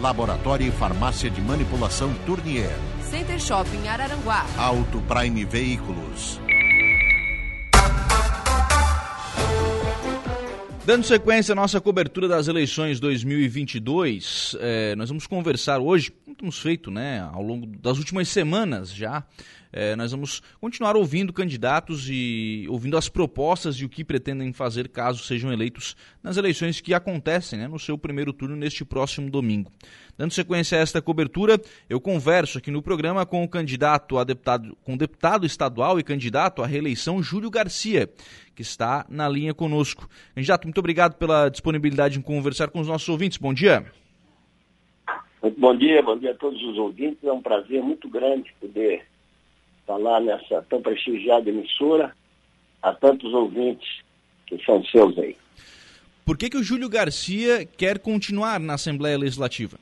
Laboratório e Farmácia de Manipulação Tournier. Center Shopping Araranguá. Auto Prime Veículos. Dando sequência à nossa cobertura das eleições 2022, é, nós vamos conversar hoje, como temos feito né, ao longo das últimas semanas já, é, nós vamos continuar ouvindo candidatos e ouvindo as propostas e o que pretendem fazer caso sejam eleitos nas eleições que acontecem né, no seu primeiro turno neste próximo domingo. Dando sequência a esta cobertura, eu converso aqui no programa com o candidato a deputado, com o deputado estadual e candidato à reeleição Júlio Garcia, que está na linha conosco. Candidato, muito obrigado pela disponibilidade em conversar com os nossos ouvintes. Bom dia. Muito bom dia, bom dia a todos os ouvintes. É um prazer muito grande poder falar nessa tão prestigiada emissora a tantos ouvintes que são seus aí. Por que, que o Júlio Garcia quer continuar na Assembleia Legislativa?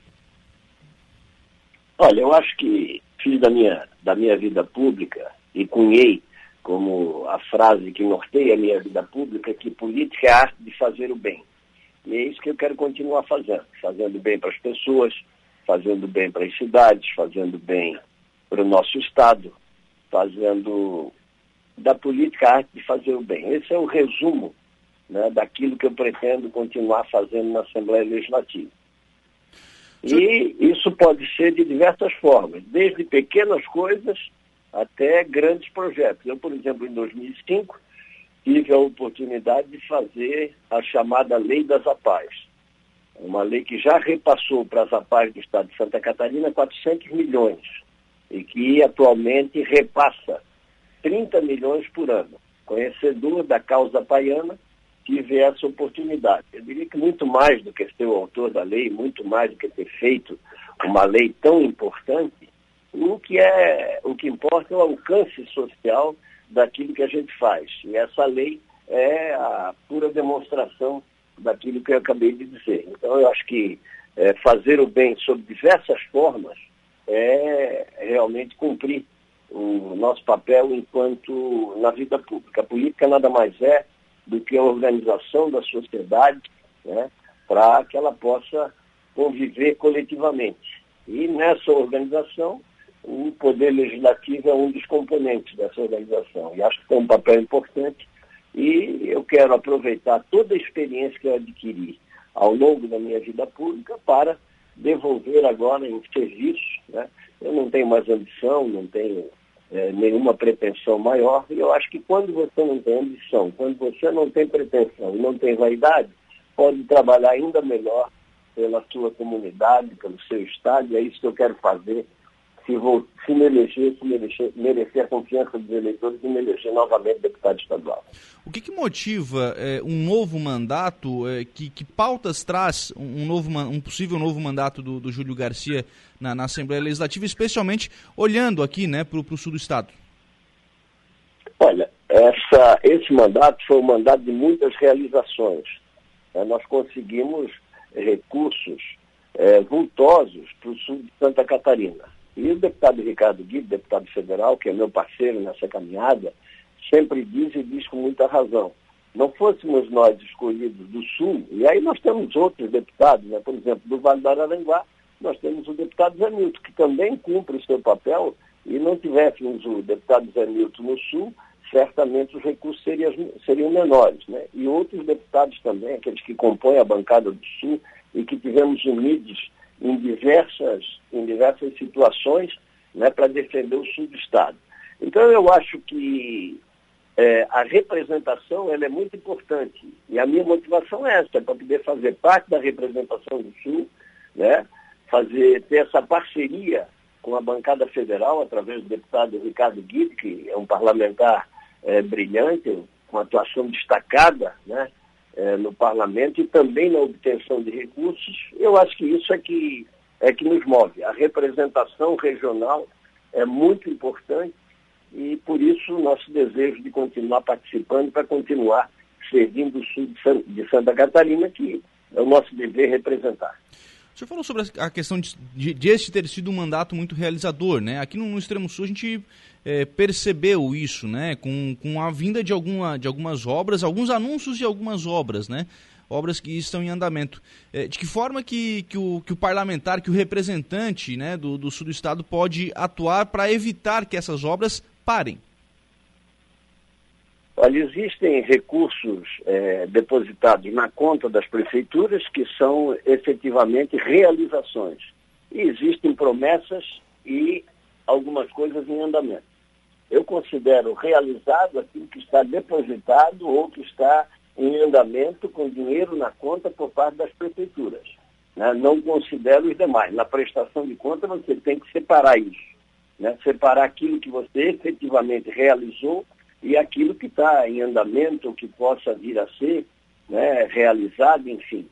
Olha, eu acho que fiz da minha, da minha vida pública e cunhei como a frase que norteia a minha vida pública, que política é a arte de fazer o bem. E é isso que eu quero continuar fazendo, fazendo bem para as pessoas, fazendo bem para as cidades, fazendo bem para o nosso Estado, fazendo da política a arte de fazer o bem. Esse é o resumo né, daquilo que eu pretendo continuar fazendo na Assembleia Legislativa. E isso pode ser de diversas formas, desde pequenas coisas até grandes projetos. Eu, por exemplo, em 2005, tive a oportunidade de fazer a chamada Lei das APAES, uma lei que já repassou para as APAES do Estado de Santa Catarina 400 milhões e que atualmente repassa 30 milhões por ano. Conhecedor da causa paiana, tive essa oportunidade. Eu diria que muito mais do que ser o autor da lei, muito mais do que ter feito uma lei tão importante, o que é o que importa é o alcance social daquilo que a gente faz. E essa lei é a pura demonstração daquilo que eu acabei de dizer. Então eu acho que é, fazer o bem sob diversas formas é realmente cumprir o nosso papel enquanto na vida pública. A política nada mais é do que a organização da sociedade né, para que ela possa conviver coletivamente. E nessa organização, o poder legislativo é um dos componentes dessa organização. E acho que tem um papel importante e eu quero aproveitar toda a experiência que eu adquiri ao longo da minha vida pública para devolver agora em serviço. Né? Eu não tenho mais ambição, não tenho é, nenhuma pretensão maior. E eu acho que quando você não tem ambição, quando você não tem pretensão e não tem vaidade, pode trabalhar ainda melhor pela sua comunidade, pelo seu estado, e é isso que eu quero fazer. Se, vou, se me eleger, se merecer, merecer a confiança dos eleitores e me eleger novamente deputado estadual. O que, que motiva é, um novo mandato? É, que, que, pautas traz um, novo, um possível novo mandato do, do Júlio Garcia na, na, Assembleia Legislativa, especialmente olhando aqui né, para o sul do Estado? Olha, essa, esse mandato foi um mandato de muitas realizações. É, nós conseguimos recursos é, vultosos para o sul de Santa Catarina. E o deputado Ricardo Guido, deputado federal, que é meu parceiro nessa caminhada, sempre diz e diz com muita razão. Não fôssemos nós escolhidos do Sul, e aí nós temos outros deputados, né? por exemplo, do Vale do Araranguá, nós temos o deputado Zé Milton, que também cumpre o seu papel, e não tivéssemos o deputado Zé Milton no Sul, certamente os recursos seriam, seriam menores. Né? E outros deputados também, aqueles que compõem a bancada do Sul, e que tivemos unidos em diversas, em diversas situações né, para defender o sul do Estado. Então eu acho que é, a representação ela é muito importante. E a minha motivação é essa, para poder fazer parte da representação do Sul, né, fazer, ter essa parceria com a bancada federal, através do deputado Ricardo Guide, que é um parlamentar é, brilhante, com atuação destacada, né, é, no parlamento e também na obtenção de recursos, eu acho que isso é que é que nos move. A representação regional é muito importante e por isso o nosso desejo de continuar participando para continuar servindo o sul de Santa Catarina, que é o nosso dever representar. O senhor falou sobre a questão de, de, de esse ter sido um mandato muito realizador, né? Aqui no, no Extremo Sul a gente é, percebeu isso, né? Com, com a vinda de, alguma, de algumas obras, alguns anúncios de algumas obras, né? Obras que estão em andamento. É, de que forma que, que, o, que o parlamentar, que o representante né, do, do sul do estado pode atuar para evitar que essas obras parem? Olha, existem recursos é, depositados na conta das prefeituras que são efetivamente realizações. E existem promessas e algumas coisas em andamento. Eu considero realizado aquilo que está depositado ou que está em andamento com dinheiro na conta por parte das prefeituras. Né? Não considero os demais. Na prestação de conta você tem que separar isso. Né? Separar aquilo que você efetivamente realizou e aquilo que está em andamento, que possa vir a ser né, realizado, enfim.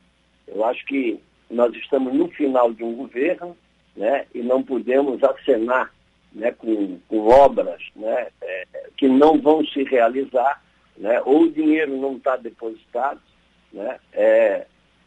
Eu acho que nós estamos no final de um governo né, e não podemos acenar né, com, com obras né, é, que não vão se realizar, né, ou o dinheiro não está depositado né, é,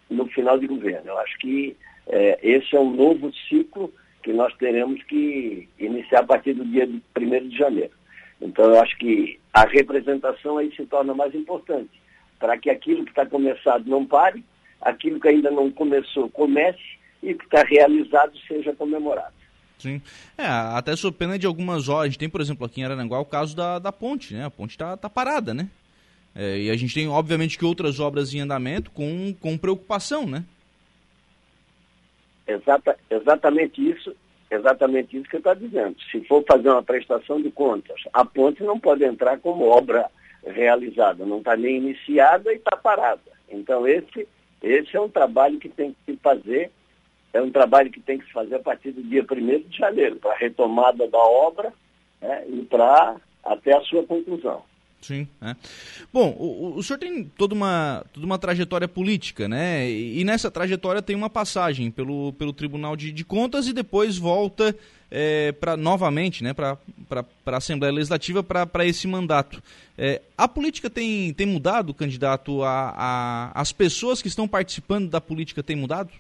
no final de governo. Eu acho que é, esse é um novo ciclo que nós teremos que iniciar a partir do dia 1 de janeiro. Então, eu acho que a representação aí se torna mais importante, para que aquilo que está começado não pare, aquilo que ainda não começou comece e que está realizado seja comemorado. Sim. É, até sob pena de algumas horas. A gente tem, por exemplo, aqui em Araranguá o caso da, da ponte, né? A ponte está tá parada, né? É, e a gente tem, obviamente, que outras obras em andamento com, com preocupação, né? Exata, exatamente isso exatamente isso que eu estou dizendo. Se for fazer uma prestação de contas, a ponte não pode entrar como obra realizada, não está nem iniciada e está parada. Então esse, esse é um trabalho que tem que se fazer, é um trabalho que tem que se fazer a partir do dia 1 de janeiro, para a retomada da obra né, e para até a sua conclusão. Sim. É. Bom, o, o senhor tem toda uma, toda uma trajetória política, né? E, e nessa trajetória tem uma passagem pelo, pelo Tribunal de, de Contas e depois volta é, para novamente né, para a Assembleia Legislativa para esse mandato. É, a política tem, tem mudado, candidato? A, a, as pessoas que estão participando da política têm mudado?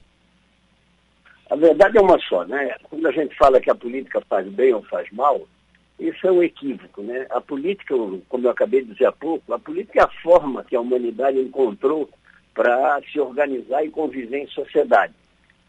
A verdade é uma só, né? Quando a gente fala que a política faz bem ou faz mal, isso é um equívoco, né? A política, como eu acabei de dizer há pouco, a política é a forma que a humanidade encontrou para se organizar e conviver em sociedade.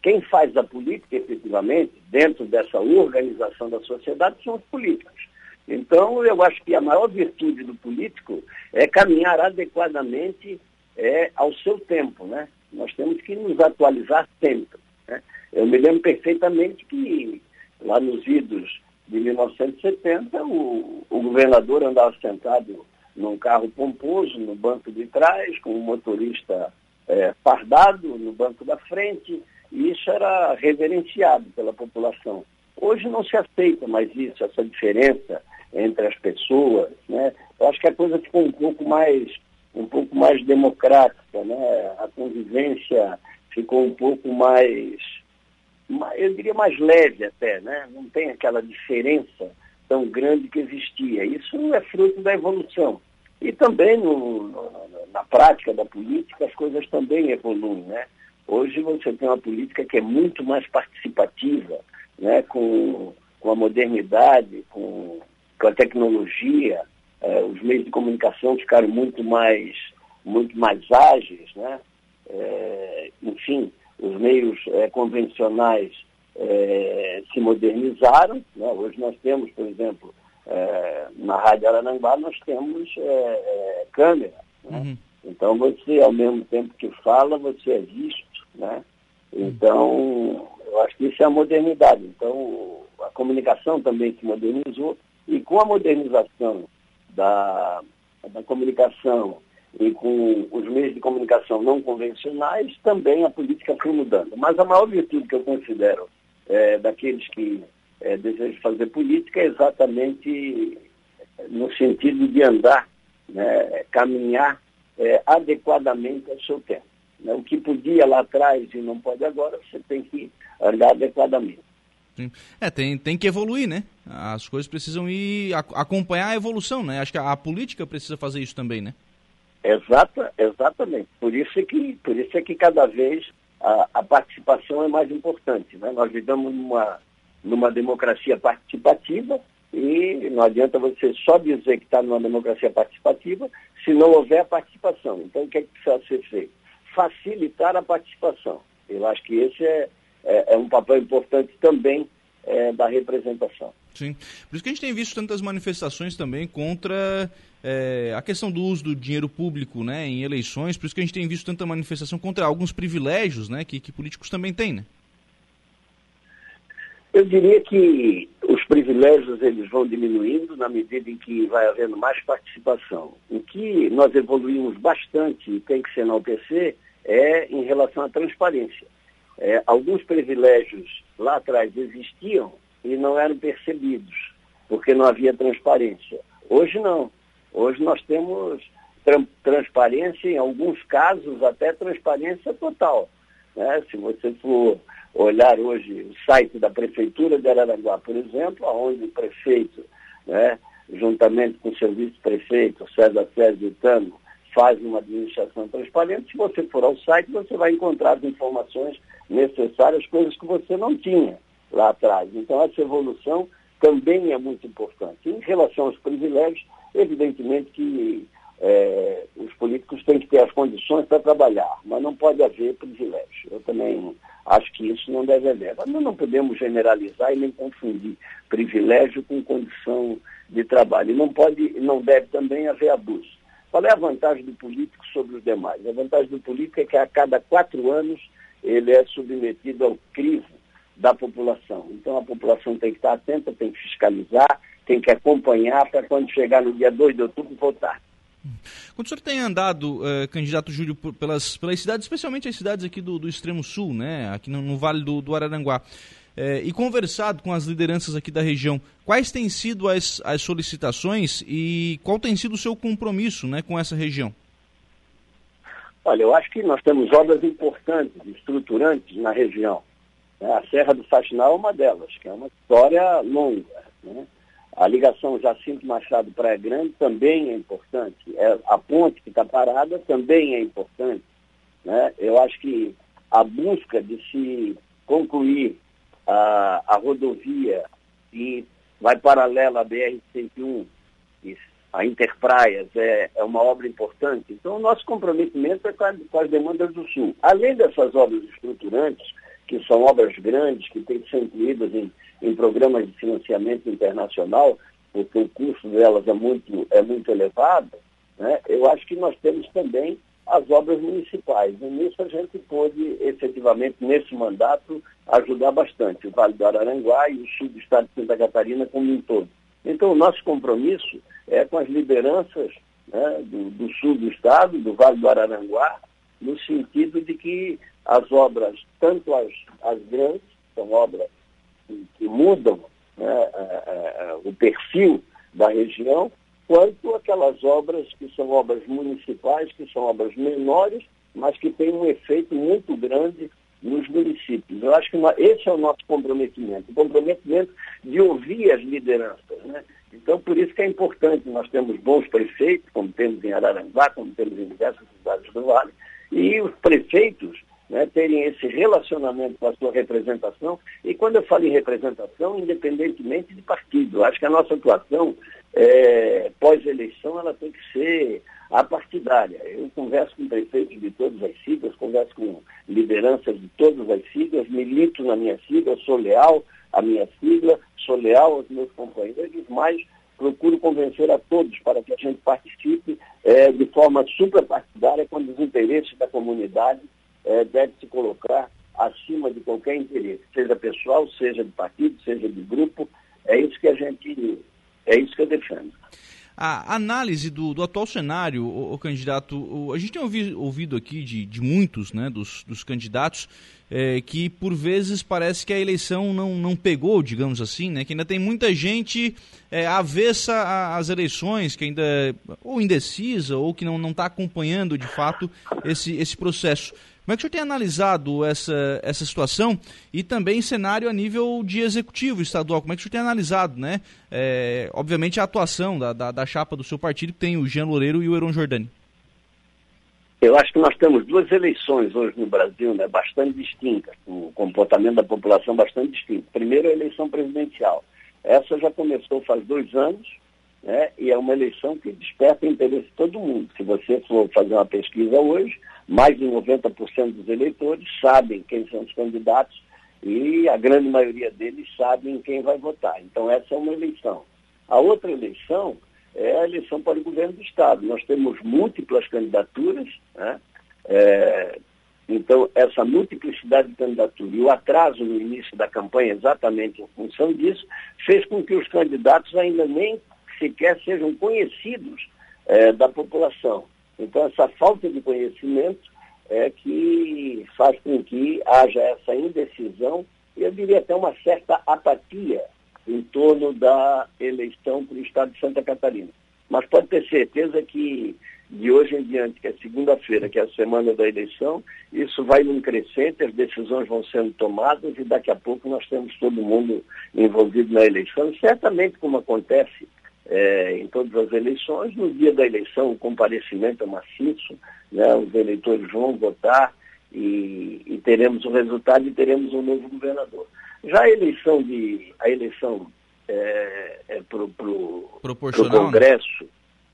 Quem faz a política, efetivamente, dentro dessa organização da sociedade, são os políticos. Então, eu acho que a maior virtude do político é caminhar adequadamente é, ao seu tempo, né? Nós temos que nos atualizar sempre. Né? Eu me lembro perfeitamente que lá nos idos de 1970, o, o governador andava sentado num carro pomposo no banco de trás, com um motorista é, fardado no banco da frente, e isso era reverenciado pela população. Hoje não se aceita mais isso, essa diferença entre as pessoas. Né? Eu acho que a coisa ficou um pouco mais, um pouco mais democrática, né? a convivência ficou um pouco mais eu diria mais leve até, né? não tem aquela diferença tão grande que existia. Isso é fruto da evolução. E também no, na prática da política as coisas também evoluem. Né? Hoje você tem uma política que é muito mais participativa, né? com, com a modernidade, com, com a tecnologia, eh, os meios de comunicação ficaram muito mais, muito mais ágeis, né? Eh, enfim, os meios é, convencionais é, se modernizaram. Né? Hoje nós temos, por exemplo, é, na Rádio Arananguá, nós temos câmera. Né? Uhum. Então você, ao mesmo tempo que fala, você é visto. Né? Então, eu acho que isso é a modernidade. Então, a comunicação também se modernizou e com a modernização da, da comunicação e com os meios de comunicação não convencionais, também a política foi mudando. Mas a maior virtude que eu considero é, daqueles que é, desejam fazer política é exatamente no sentido de andar, né, caminhar é, adequadamente ao seu tempo. Né? O que podia lá atrás e não pode agora, você tem que andar adequadamente. É, tem, tem que evoluir, né? As coisas precisam ir acompanhar a evolução, né? Acho que a, a política precisa fazer isso também, né? Exata, exatamente. Por isso é que, por isso é que cada vez a, a participação é mais importante. Né? Nós vivemos numa, numa democracia participativa e não adianta você só dizer que está numa democracia participativa se não houver participação. Então, o que, é que precisa ser feito? Facilitar a participação. Eu acho que esse é, é, é um papel importante também é, da representação. Sim. Por isso que a gente tem visto tantas manifestações também contra é, a questão do uso do dinheiro público né, em eleições, por isso que a gente tem visto tanta manifestação contra alguns privilégios né, que, que políticos também têm. Né? Eu diria que os privilégios eles vão diminuindo na medida em que vai havendo mais participação. O que nós evoluímos bastante e tem que ser enaltecer é em relação à transparência. É, alguns privilégios lá atrás existiam e não eram percebidos, porque não havia transparência. Hoje não. Hoje nós temos tra transparência, em alguns casos até transparência total. Né? Se você for olhar hoje o site da Prefeitura de Araranguá, por exemplo, onde o prefeito, né, juntamente com o serviço prefeito, César Sérgio Tano, faz uma administração transparente, se você for ao site, você vai encontrar as informações necessárias, coisas que você não tinha lá atrás. Então, essa evolução também é muito importante. Em relação aos privilégios, evidentemente que é, os políticos têm que ter as condições para trabalhar, mas não pode haver privilégio. Eu também acho que isso não deve haver. Mas nós não podemos generalizar e nem confundir privilégio com condição de trabalho. E não pode, não deve também haver abuso. Qual é a vantagem do político sobre os demais? A vantagem do político é que a cada quatro anos ele é submetido ao crivo da população. Então a população tem que estar atenta, tem que fiscalizar, tem que acompanhar para quando chegar no dia 2 de outubro votar. Quando o senhor tem andado, eh, candidato Júlio, pelas, pelas cidades, especialmente as cidades aqui do, do extremo sul, né, aqui no, no Vale do, do Araranguá, eh, e conversado com as lideranças aqui da região, quais têm sido as, as solicitações e qual tem sido o seu compromisso né, com essa região? Olha, eu acho que nós temos obras importantes, estruturantes na região. Né? A Serra do Faxinal é uma delas, que é uma história longa. Né? A ligação Jacinto Machado Praia Grande também é importante. É, a ponte que está parada também é importante. Né? Eu acho que a busca de se concluir a, a rodovia que vai paralela à BR-101, a Interpraias, é, é uma obra importante. Então, o nosso comprometimento é com, a, com as demandas do Sul. Além dessas obras estruturantes, que são obras grandes, que têm que ser incluídas em, em programas de financiamento internacional, porque o custo delas é muito, é muito elevado, né? eu acho que nós temos também as obras municipais. E nisso a gente pôde, efetivamente, nesse mandato, ajudar bastante o Vale do Araranguá e o sul do estado de Santa Catarina como um todo. Então, o nosso compromisso é com as lideranças né, do, do sul do estado, do Vale do Araranguá, no sentido de que as obras, tanto as, as grandes, são obras que, que mudam né, a, a, o perfil da região, quanto aquelas obras que são obras municipais, que são obras menores, mas que têm um efeito muito grande nos municípios. Eu acho que esse é o nosso comprometimento, o comprometimento de ouvir as lideranças. Né? Então, por isso que é importante, nós temos bons prefeitos, como temos em Araranguá, como temos em diversas cidades do Vale, e os prefeitos né, terem esse relacionamento com a sua representação. E quando eu falo em representação, independentemente de partido, acho que a nossa atuação é, pós-eleição ela tem que ser apartidária. Eu converso com prefeitos de todas as siglas, converso com lideranças de todas as siglas, milito na minha sigla, sou leal à minha sigla, sou leal aos meus companheiros, mas procuro convencer a todos para que a gente participe é, de forma suprapartidária quando os interesses da comunidade é, deve se colocar acima de qualquer interesse, seja pessoal, seja de partido, seja de grupo. É isso que a gente, é isso que eu defendo. a análise do, do atual cenário, o, o candidato, o, a gente tem ouvido, ouvido aqui de, de muitos né, dos, dos candidatos é, que por vezes parece que a eleição não, não pegou, digamos assim, né, que ainda tem muita gente é, avessa às eleições, que ainda ou indecisa ou que não está acompanhando de fato esse, esse processo. Como é que o senhor tem analisado essa, essa situação e também cenário a nível de executivo estadual? Como é que o senhor tem analisado, né? É, obviamente a atuação da, da, da, chapa do seu partido, que tem o Jean Loureiro e o Heron Jordani. Eu acho que nós temos duas eleições hoje no Brasil, né, bastante distintas, o comportamento da população bastante distinto. Primeiro, a eleição presidencial. Essa já começou faz dois anos, né, e é uma eleição que desperta interesse de todo mundo. Se você for fazer uma pesquisa hoje, mais de 90% dos eleitores sabem quem são os candidatos e a grande maioria deles sabem quem vai votar. Então, essa é uma eleição. A outra eleição é a eleição para o governo do Estado. Nós temos múltiplas candidaturas, né? é, então essa multiplicidade de candidatura e o atraso no início da campanha, exatamente em função disso, fez com que os candidatos ainda nem sequer sejam conhecidos é, da população. Então, essa falta de conhecimento é que faz com que haja essa indecisão e eu diria até uma certa apatia em torno da eleição para o Estado de Santa Catarina. Mas pode ter certeza que de hoje em diante, que é segunda-feira, que é a semana da eleição, isso vai num crescente, as decisões vão sendo tomadas e daqui a pouco nós temos todo mundo envolvido na eleição. Certamente, como acontece é, em todas as eleições. No dia da eleição, o comparecimento é maciço, né? os eleitores vão votar e, e, teremos o resultado e teremos um novo governador. Já a eleição, de, a eleição é, é para o né? Congresso né?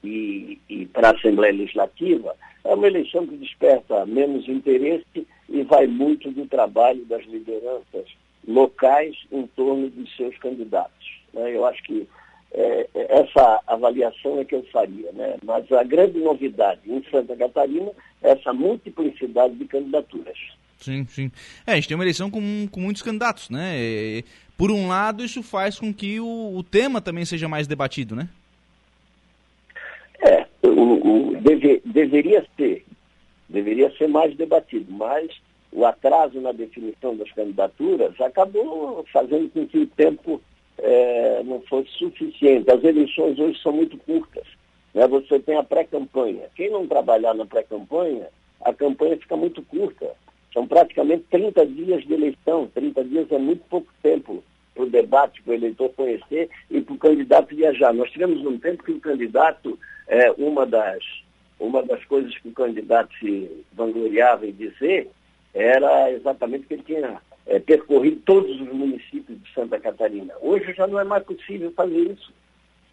e, e para a Assembleia Legislativa é uma eleição que desperta menos interesse e vai muito do trabalho das lideranças locais em torno dos seus candidatos. Né? Eu acho que é, essa avaliação é que eu faria. Né? Mas a grande novidade em Santa Catarina é essa multiplicidade de candidaturas. Sim, sim. É, a gente tem uma eleição com, com muitos candidatos, né? E, por um lado, isso faz com que o, o, tema também seja mais debatido, né? É, o, o deve, deveria ser, deveria ser mais debatido, mas o atraso na definição das candidaturas acabou fazendo com que o tempo é, não fosse suficiente. As eleições hoje são muito curtas. Né? Você tem a pré-campanha. Quem não trabalhar na pré-campanha, a campanha fica muito curta. São praticamente 30 dias de eleição. 30 dias é muito pouco tempo para o debate, para o eleitor conhecer e para o candidato viajar. Nós tivemos um tempo que o candidato, é, uma, das, uma das coisas que o candidato se vangloriava em dizer era exatamente que ele tinha é, percorrido todos os municípios de Santa Catarina. Hoje já não é mais possível fazer isso,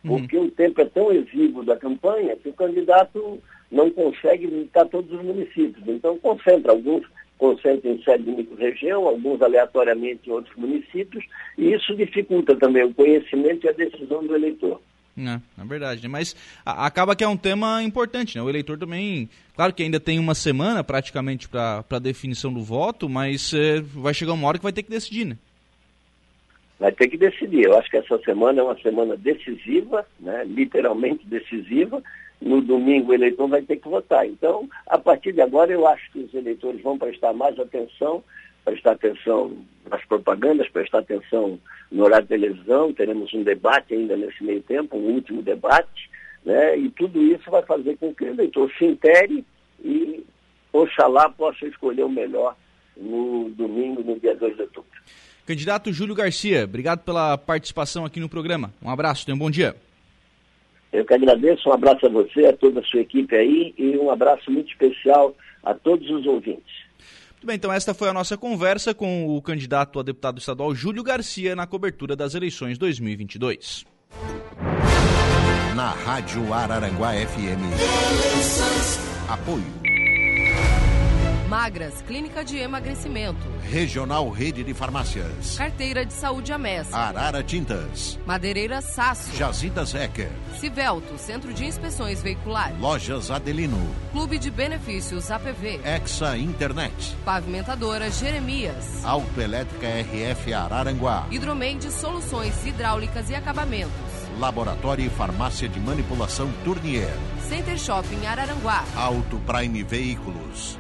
uhum. porque o tempo é tão exíguo da campanha que o candidato não consegue visitar todos os municípios. Então concentra, alguns concentram em sede de micro-região, alguns aleatoriamente em outros municípios, e isso dificulta também o conhecimento e a decisão do eleitor. É, é verdade, né? mas a, acaba que é um tema importante, né? O eleitor também, claro que ainda tem uma semana praticamente para a definição do voto, mas é, vai chegar uma hora que vai ter que decidir, né? Vai ter que decidir. Eu acho que essa semana é uma semana decisiva, né? literalmente decisiva. No domingo o eleitor vai ter que votar. Então, a partir de agora, eu acho que os eleitores vão prestar mais atenção prestar atenção nas propagandas, prestar atenção no horário de televisão, teremos um debate ainda nesse meio tempo, um último debate, né? e tudo isso vai fazer com que o eleitor se intere e, oxalá, possa escolher o melhor no domingo, no dia 2 de outubro. Candidato Júlio Garcia, obrigado pela participação aqui no programa. Um abraço, tenha um bom dia. Eu que agradeço, um abraço a você, a toda a sua equipe aí e um abraço muito especial a todos os ouvintes. Muito bem, então esta foi a nossa conversa com o candidato a deputado estadual Júlio Garcia na cobertura das eleições 2022. Na Rádio Araranguá FM. Apoio. Magras, Clínica de Emagrecimento. Regional Rede de Farmácias. Carteira de Saúde Amés. Arara Tintas. Madeireira Sasso. Jazidas Ecker. Civelto, Centro de Inspeções Veiculares. Lojas Adelino. Clube de Benefícios APV. Exa Internet. Pavimentadora Jeremias. Autoelétrica RF Araranguá. Hidromeide Soluções Hidráulicas e Acabamentos. Laboratório e Farmácia de Manipulação Tournier. Center Shopping Araranguá. Auto Prime Veículos.